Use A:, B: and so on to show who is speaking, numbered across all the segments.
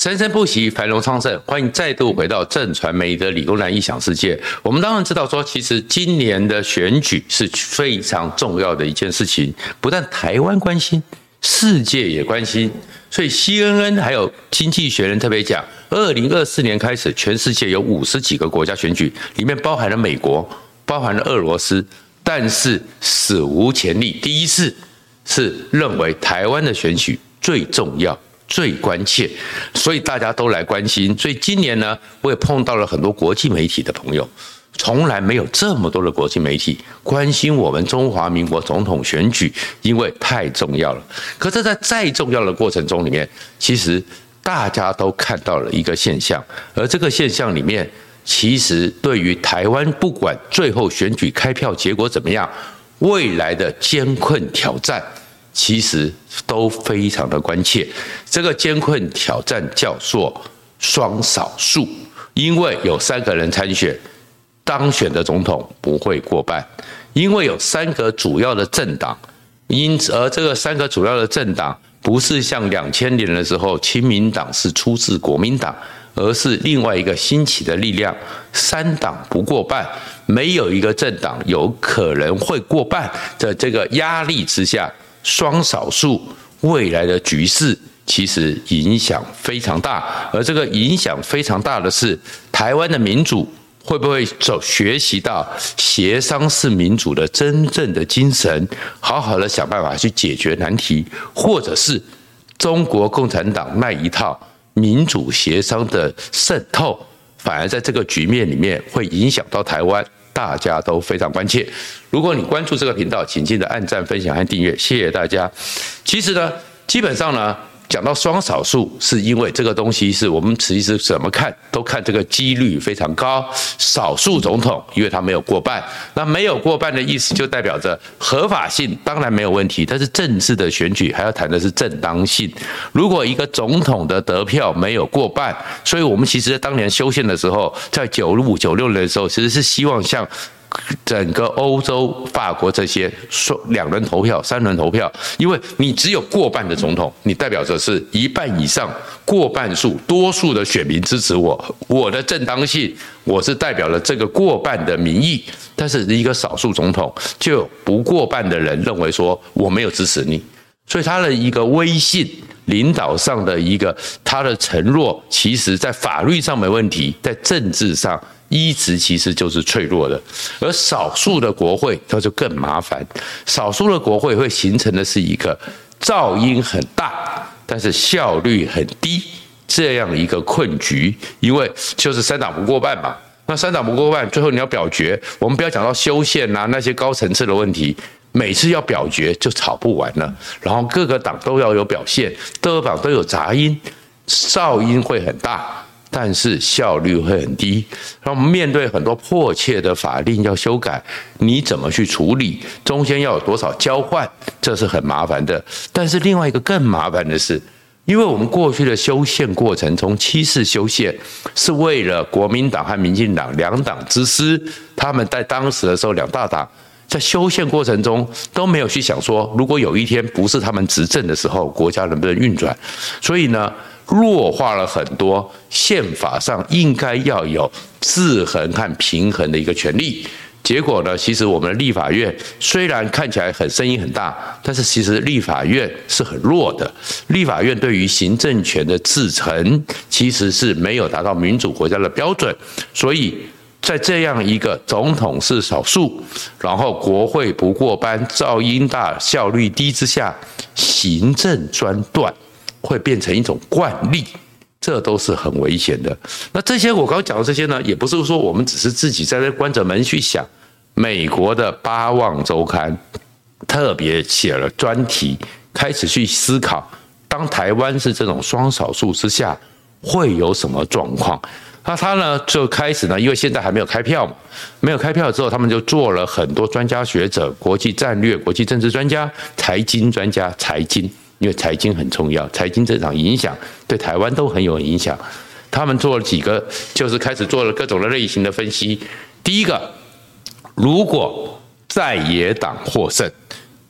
A: 生生不息，繁荣昌盛。欢迎再度回到正传媒的理工男异想世界。我们当然知道说，其实今年的选举是非常重要的一件事情，不但台湾关心，世界也关心。所以 CNN 还有经济学人特别讲，二零二四年开始，全世界有五十几个国家选举，里面包含了美国，包含了俄罗斯，但是史无前例，第一次是认为台湾的选举最重要。最关切，所以大家都来关心。所以今年呢，我也碰到了很多国际媒体的朋友，从来没有这么多的国际媒体关心我们中华民国总统选举，因为太重要了。可是，在再重要的过程中里面，其实大家都看到了一个现象，而这个现象里面，其实对于台湾，不管最后选举开票结果怎么样，未来的艰困挑战。其实都非常的关切，这个艰困挑战叫做双少数，因为有三个人参选，当选的总统不会过半，因为有三个主要的政党，因此而这个三个主要的政党不是像两千年的时候，亲民党是出自国民党，而是另外一个兴起的力量，三党不过半，没有一个政党有可能会过半的这个压力之下。双少数未来的局势其实影响非常大，而这个影响非常大的是台湾的民主会不会走学习到协商是民主的真正的精神，好好的想办法去解决难题，或者是中国共产党那一套民主协商的渗透，反而在这个局面里面会影响到台湾。大家都非常关切。如果你关注这个频道，请记得按赞、分享和订阅，谢谢大家。其实呢，基本上呢，讲到双少数，是因为这个东西是我们其实怎么看都看这个几率非常高。少数总统，因为他没有过半，那没有过半的意思就代表着合法性当然没有问题，但是政治的选举还要谈的是正当性。如果一个总统的得票没有过半，所以我们其实当年修宪的时候，在九五九六年的时候，其实是希望像。整个欧洲、法国这些说两轮投票、三轮投票，因为你只有过半的总统，你代表着是一半以上过半数多数的选民支持我，我的正当性，我是代表了这个过半的民意。但是一个少数总统，就不过半的人认为说我没有支持你，所以他的一个威信、领导上的一个他的承诺，其实在法律上没问题，在政治上。一直其实就是脆弱的，而少数的国会它就更麻烦。少数的国会会形成的是一个噪音很大，但是效率很低这样一个困局。因为就是三党不过半嘛，那三党不过半，最后你要表决，我们不要讲到修宪啊那些高层次的问题，每次要表决就吵不完了。然后各个党都要有表现，各个党都有杂音，噪音会很大。但是效率会很低，那我们面对很多迫切的法令要修改，你怎么去处理？中间要有多少交换？这是很麻烦的。但是另外一个更麻烦的是，因为我们过去的修宪过程中，七次修宪是为了国民党和民进党两党之私，他们在当时的时候两大党在修宪过程中都没有去想说，如果有一天不是他们执政的时候，国家能不能运转？所以呢，弱化了很多宪法上应该要有制衡和平衡的一个权利，结果呢，其实我们的立法院虽然看起来很声音很大，但是其实立法院是很弱的。立法院对于行政权的制衡其实是没有达到民主国家的标准，所以在这样一个总统是少数，然后国会不过半，噪音大，效率低之下，行政专断。会变成一种惯例，这都是很危险的。那这些我刚讲的这些呢，也不是说我们只是自己在那关着门去想。美国的《八望周刊》特别写了专题，开始去思考，当台湾是这种双少数之下，会有什么状况？那他呢就开始呢，因为现在还没有开票嘛，没有开票之后，他们就做了很多专家学者、国际战略、国际政治专家、财经专家、财经。因为财经很重要，财经这场影响对台湾都很有影响。他们做了几个，就是开始做了各种的类型的分析。第一个，如果在野党获胜，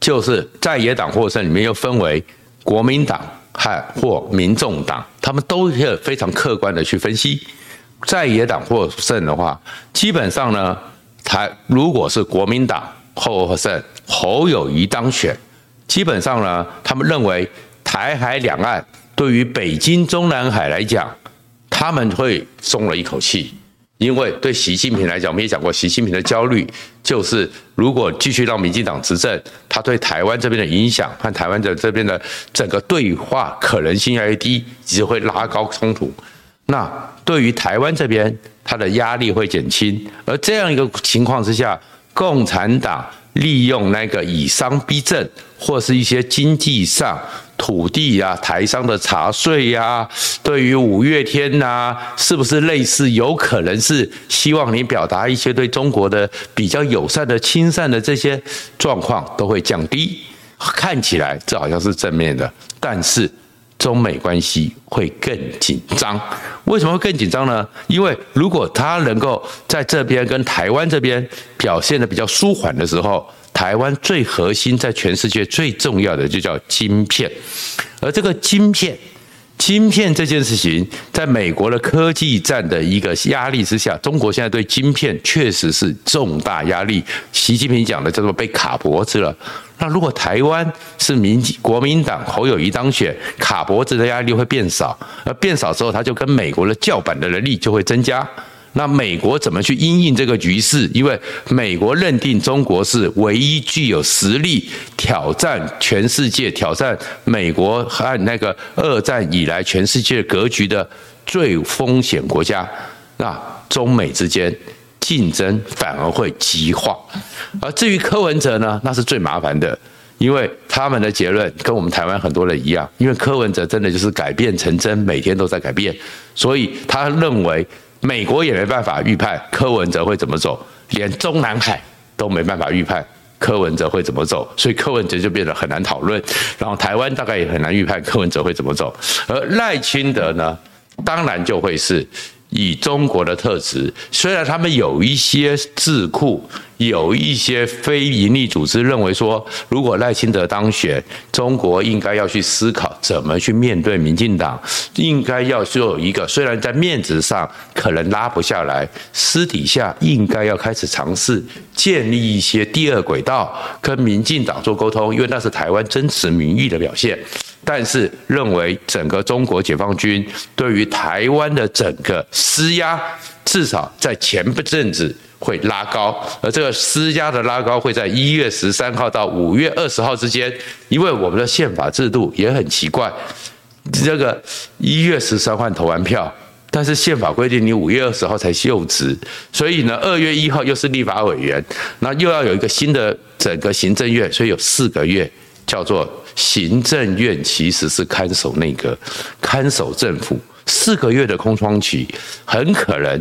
A: 就是在野党获胜里面又分为国民党和或民众党，他们都是非常客观的去分析，在野党获胜的话，基本上呢，台如果是国民党获胜，侯友谊当选，基本上呢，他们认为台海两岸对于北京中南海来讲，他们会松了一口气。因为对习近平来讲，我们也讲过，习近平的焦虑就是，如果继续让民进党执政，他对台湾这边的影响和台湾的这边的整个对话可能性越来越低，只会拉高冲突。那对于台湾这边，他的压力会减轻。而这样一个情况之下，共产党利用那个以商逼政，或是一些经济上。土地呀、台商的茶税呀，对于五月天呐、是不是类似？有可能是希望你表达一些对中国的比较友善的、亲善的这些状况都会降低。看起来这好像是正面的，但是中美关系会更紧张。为什么会更紧张呢？因为如果他能够在这边跟台湾这边表现的比较舒缓的时候。台湾最核心，在全世界最重要的就叫晶片，而这个晶片，晶片这件事情，在美国的科技战的一个压力之下，中国现在对晶片确实是重大压力。习近平讲的叫做被卡脖子了。那如果台湾是民国民党侯友谊当选，卡脖子的压力会变少，而变少之后，他就跟美国的叫板的能力就会增加。那美国怎么去因应这个局势？因为美国认定中国是唯一具有实力挑战全世界、挑战美国和那个二战以来全世界格局的最风险国家。那中美之间竞争反而会激化。而至于柯文哲呢，那是最麻烦的，因为他们的结论跟我们台湾很多人一样，因为柯文哲真的就是改变成真，每天都在改变，所以他认为。美国也没办法预判柯文哲会怎么走，连中南海都没办法预判柯文哲会怎么走，所以柯文哲就变得很难讨论。然后台湾大概也很难预判柯文哲会怎么走，而赖清德呢，当然就会是。以中国的特质，虽然他们有一些智库，有一些非营利组织认为说，如果赖清德当选，中国应该要去思考怎么去面对民进党，应该要有一个，虽然在面子上可能拉不下来，私底下应该要开始尝试建立一些第二轨道，跟民进党做沟通，因为那是台湾真实民意的表现。但是认为整个中国解放军对于台湾的整个施压，至少在前不阵子会拉高，而这个施压的拉高会在一月十三号到五月二十号之间，因为我们的宪法制度也很奇怪，这个一月十三号投完票，但是宪法规定你五月二十号才就职，所以呢，二月一号又是立法委员，那又要有一个新的整个行政院，所以有四个月叫做。行政院其实是看守内阁、看守政府四个月的空窗期，很可能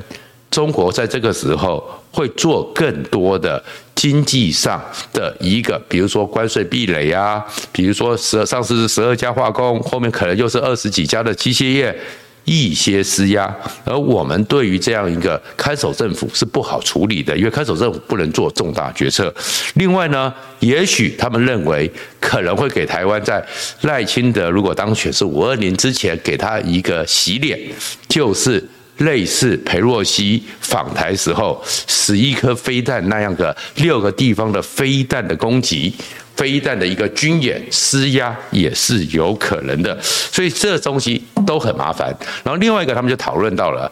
A: 中国在这个时候会做更多的经济上的一个，比如说关税壁垒啊，比如说十上次是十二家化工，后面可能又是二十几家的机械业。一些施压，而我们对于这样一个看守政府是不好处理的，因为看守政府不能做重大决策。另外呢，也许他们认为可能会给台湾在赖清德如果当选是五二零之前给他一个洗脸，就是类似裴洛西访台时候十一颗飞弹那样的六个地方的飞弹的攻击。飞弹的一个军演施压也是有可能的，所以这东西都很麻烦。然后另外一个，他们就讨论到了，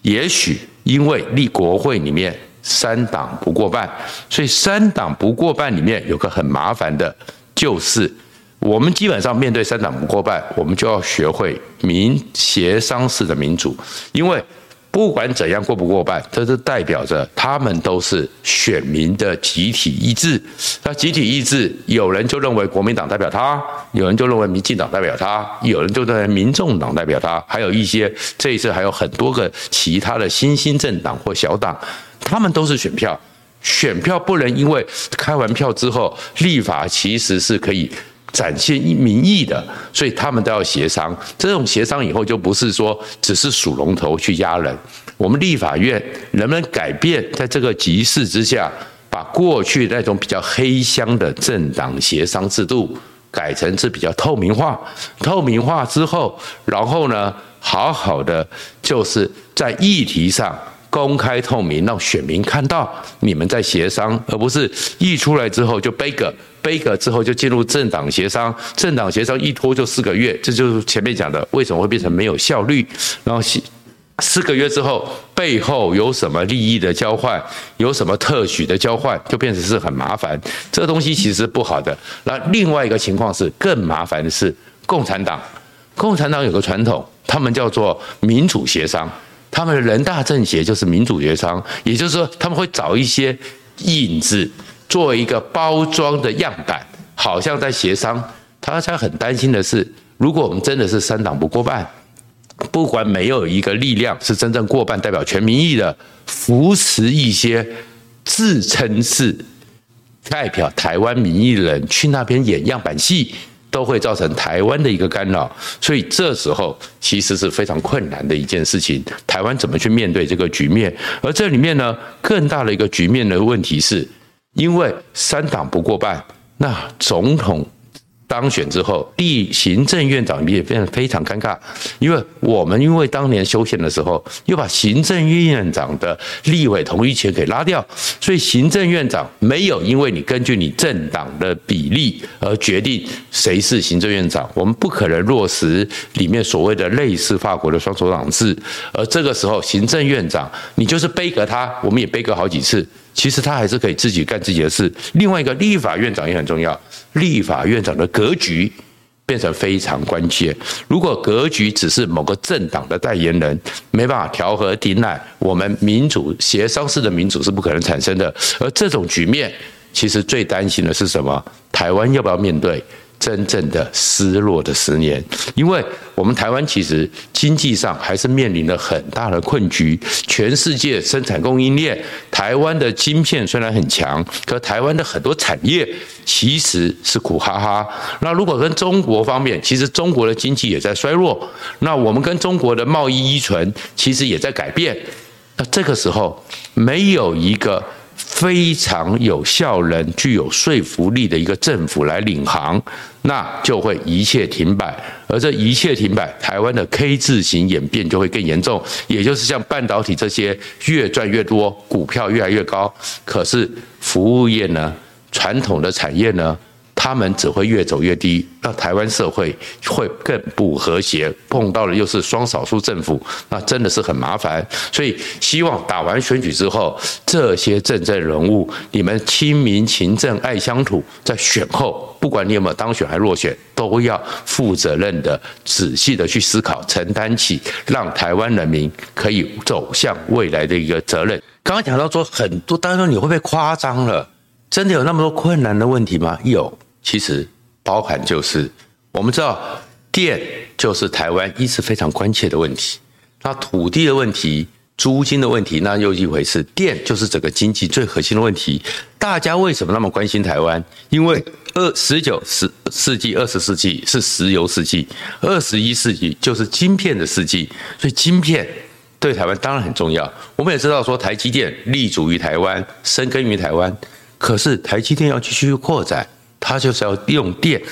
A: 也许因为立国会里面三党不过半，所以三党不过半里面有个很麻烦的，就是我们基本上面对三党不过半，我们就要学会民协商式的民主，因为。不管怎样过不过半，这是代表着他们都是选民的集体意志。那集体意志，有人就认为国民党代表他，有人就认为民进党代表他，有人就认为民众党代表他，还有一些这一次还有很多个其他的新兴政党或小党，他们都是选票。选票不能因为开完票之后，立法其实是可以。展现民意的，所以他们都要协商。这种协商以后就不是说只是数龙头去压人。我们立法院能不能改变，在这个局势之下，把过去那种比较黑箱的政党协商制度改成是比较透明化，透明化之后，然后呢，好好的就是在议题上公开透明，让选民看到你们在协商，而不是一出来之后就背个背个之后就进入政党协商，政党协商一拖就四个月，这就是前面讲的为什么会变成没有效率，然后四个月之后，背后有什么利益的交换，有什么特许的交换，就变成是很麻烦。这个东西其实不好的。那另外一个情况是更麻烦的是，共产党，共产党有个传统，他们叫做民主协商，他们的人大政协就是民主协商，也就是说他们会找一些引子作为一个包装的样板，好像在协商。他才很担心的是，如果我们真的是三党不过半。不管没有一个力量是真正过半代表全民意的，扶持一些自称是代表台湾民意的人去那边演样板戏，都会造成台湾的一个干扰。所以这时候其实是非常困难的一件事情。台湾怎么去面对这个局面？而这里面呢，更大的一个局面的问题是，因为三党不过半，那总统。当选之后，立行政院长也变得非常尴尬，因为我们因为当年修宪的时候，又把行政院长的立委同意权给拉掉，所以行政院长没有因为你根据你政党的比例而决定谁是行政院长，我们不可能落实里面所谓的类似法国的双首长制，而这个时候行政院长你就是背革他，我们也杯葛好几次。其实他还是可以自己干自己的事。另外一个立法院长也很重要，立法院长的格局变成非常关键。如果格局只是某个政党的代言人，没办法调和停奶，我们民主协商式的民主是不可能产生的。而这种局面，其实最担心的是什么？台湾要不要面对？真正的失落的十年，因为我们台湾其实经济上还是面临了很大的困局。全世界生产供应链，台湾的晶片虽然很强，可台湾的很多产业其实是苦哈哈。那如果跟中国方面，其实中国的经济也在衰弱。那我们跟中国的贸易依存其实也在改变。那这个时候没有一个。非常有效能、具有说服力的一个政府来领航，那就会一切停摆。而这一切停摆，台湾的 K 字形演变就会更严重。也就是像半导体这些越赚越多，股票越来越高，可是服务业呢？传统的产业呢？他们只会越走越低，那台湾社会会更不和谐。碰到的又是双少数政府，那真的是很麻烦。所以希望打完选举之后，这些政政人物，你们亲民勤政爱乡土，在选后，不管你有没有当选还落选，都要负责任的、仔细的去思考，承担起让台湾人民可以走向未来的一个责任。刚刚讲到说很多，当然你会不会夸张了？真的有那么多困难的问题吗？有。其实包含就是我们知道电就是台湾一直非常关切的问题，那土地的问题、租金的问题那又一回事。电就是整个经济最核心的问题。大家为什么那么关心台湾？因为二十九十世纪、二十世纪是石油世纪，二十一世纪就是晶片的世纪，所以晶片对台湾当然很重要。我们也知道说台积电立足于台湾，深耕于台湾，可是台积电要继续扩展。它就是要用电。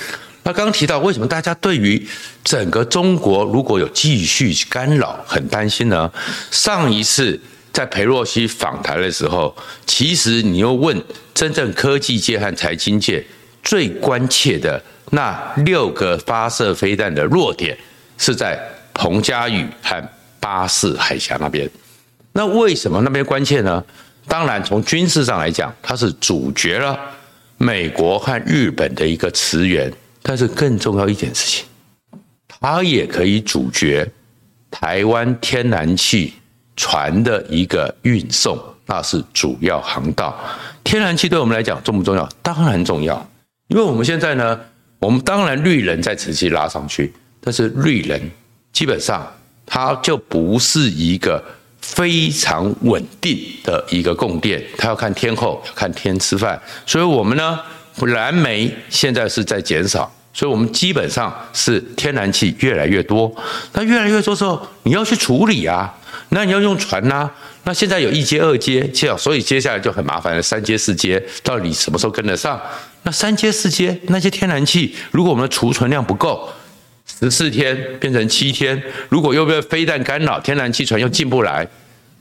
A: 那刚刚提到，为什么大家对于整个中国如果有继续干扰很担心呢？上一次在裴洛西访台的时候，其实你又问真正科技界和财经界最关切的那六个发射飞弹的弱点，是在彭佳屿和巴士海峡那边。那为什么那边关切呢？当然，从军事上来讲，它是主角了。美国和日本的一个驰援，但是更重要一点事情，它也可以阻绝台湾天然气船的一个运送，那是主要航道。天然气对我们来讲重不重要？当然重要，因为我们现在呢，我们当然绿能在持续拉上去，但是绿能基本上它就不是一个。非常稳定的一个供电，它要看天候，要看天吃饭。所以，我们呢，燃煤现在是在减少，所以我们基本上是天然气越来越多。那越来越多之后，你要去处理啊，那你要用船呐、那现在有一阶、二阶，这样所以接下来就很麻烦了，三阶、四阶到底什么时候跟得上？那三阶四阶那些天然气，如果我们的储存量不够，十四天变成七天，如果又被飞弹干扰，天然气船又进不来，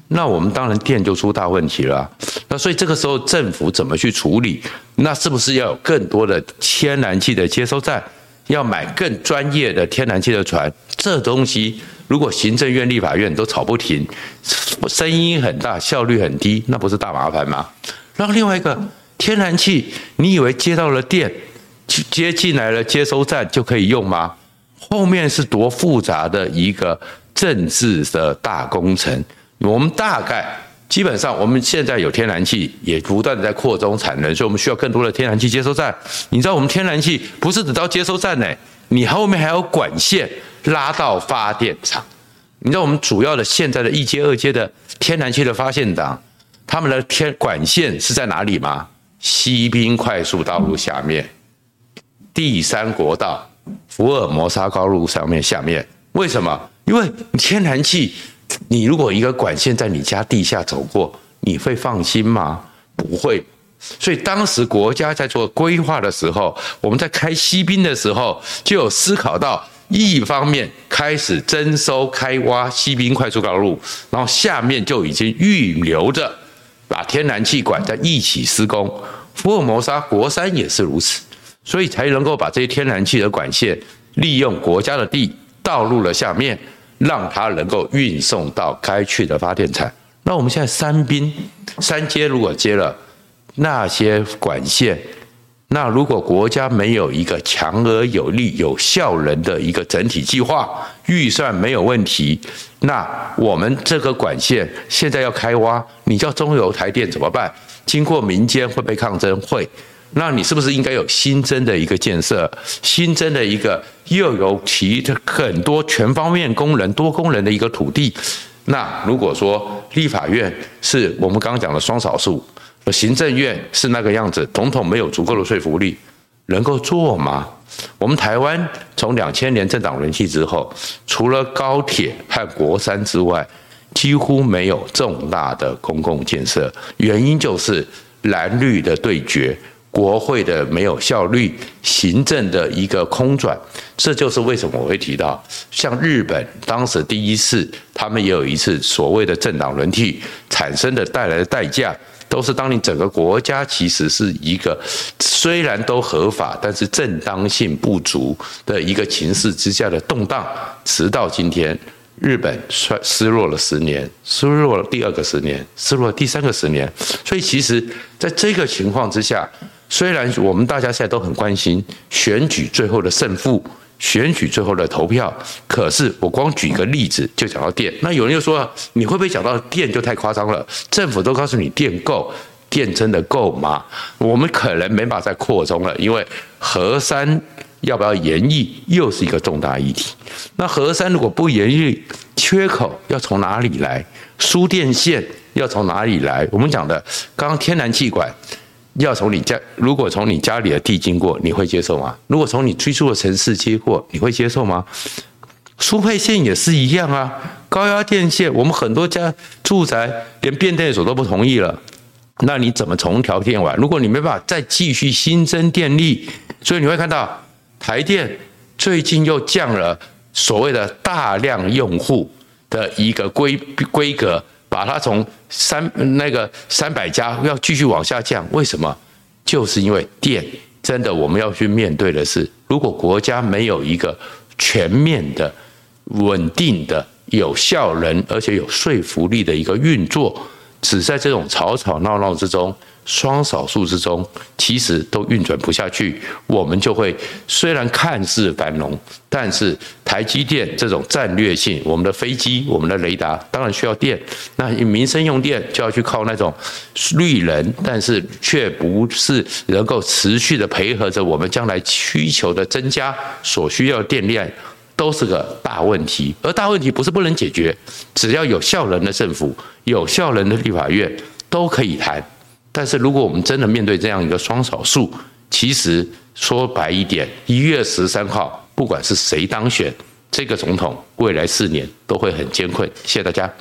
A: 那我们当然电就出大问题了。那所以这个时候政府怎么去处理？那是不是要有更多的天然气的接收站？要买更专业的天然气的船？这东西如果行政院、立法院都吵不停，声音很大，效率很低，那不是大麻烦吗？然后另外一个。天然气，你以为接到了电，接进来了接收站就可以用吗？后面是多复杂的一个政治的大工程。我们大概基本上，我们现在有天然气，也不断的在扩充产能，所以我们需要更多的天然气接收站。你知道，我们天然气不是只到接收站呢，你后面还有管线拉到发电厂。你知道，我们主要的现在的一阶、二阶的天然气的发电厂，他们的天管线是在哪里吗？西滨快速道路下面，第三国道福尔摩沙高路上面下面，为什么？因为天然气，你如果一个管线在你家地下走过，你会放心吗？不会。所以当时国家在做规划的时候，我们在开西滨的时候，就有思考到一方面开始征收开挖西滨快速高路，然后下面就已经预留着。把天然气管在一起施工，福尔摩沙国三也是如此，所以才能够把这些天然气的管线利用国家的地倒入了下面，让它能够运送到该去的发电厂。那我们现在三滨三接如果接了那些管线。那如果国家没有一个强而有力、有效能的一个整体计划，预算没有问题，那我们这个管线现在要开挖，你叫中油、台电怎么办？经过民间会被抗争，会。那你是不是应该有新增的一个建设，新增的一个又有其很多全方面功能、多功能的一个土地？那如果说立法院是我们刚刚讲的双少数。行政院是那个样子，总统没有足够的说服力，能够做吗？我们台湾从两千年政党轮替之后，除了高铁和国三之外，几乎没有重大的公共建设。原因就是蓝绿的对决，国会的没有效率，行政的一个空转。这就是为什么我会提到，像日本当时第一次，他们也有一次所谓的政党轮替产生的带来的代价。都是当你整个国家其实是一个虽然都合法，但是正当性不足的一个情势之下的动荡，直到今天，日本衰失落了十年，失落了第二个十年，失落了第三个十年。所以其实在这个情况之下，虽然我们大家现在都很关心选举最后的胜负。选举最后的投票，可是我光举一个例子就讲到电，那有人又说，你会不会讲到电就太夸张了？政府都告诉你电够，电真的够吗？我们可能没法再扩充了，因为核三要不要延役又是一个重大议题。那核三如果不延役，缺口要从哪里来？输电线要从哪里来？我们讲的刚刚天然气管。要从你家，如果从你家里的地经过，你会接受吗？如果从你居住的城市经过，你会接受吗？输配线也是一样啊，高压电线，我们很多家住宅连变电所都不同意了，那你怎么重调电网？如果你没办法再继续新增电力，所以你会看到台电最近又降了所谓的大量用户的一个规规格。把它从三那个三百家要继续往下降，为什么？就是因为电真的我们要去面对的是，如果国家没有一个全面的、稳定的、有效能而且有说服力的一个运作，只在这种吵吵闹闹之中。双少数之中，其实都运转不下去，我们就会虽然看似繁荣，但是台积电这种战略性，我们的飞机、我们的雷达当然需要电，那民生用电就要去靠那种绿能，但是却不是能够持续的配合着我们将来需求的增加所需要的电量，都是个大问题。而大问题不是不能解决，只要有效能的政府、有效能的立法院都可以谈。但是，如果我们真的面对这样一个双少数，其实说白一点，一月十三号，不管是谁当选，这个总统未来四年都会很艰困。谢谢大家。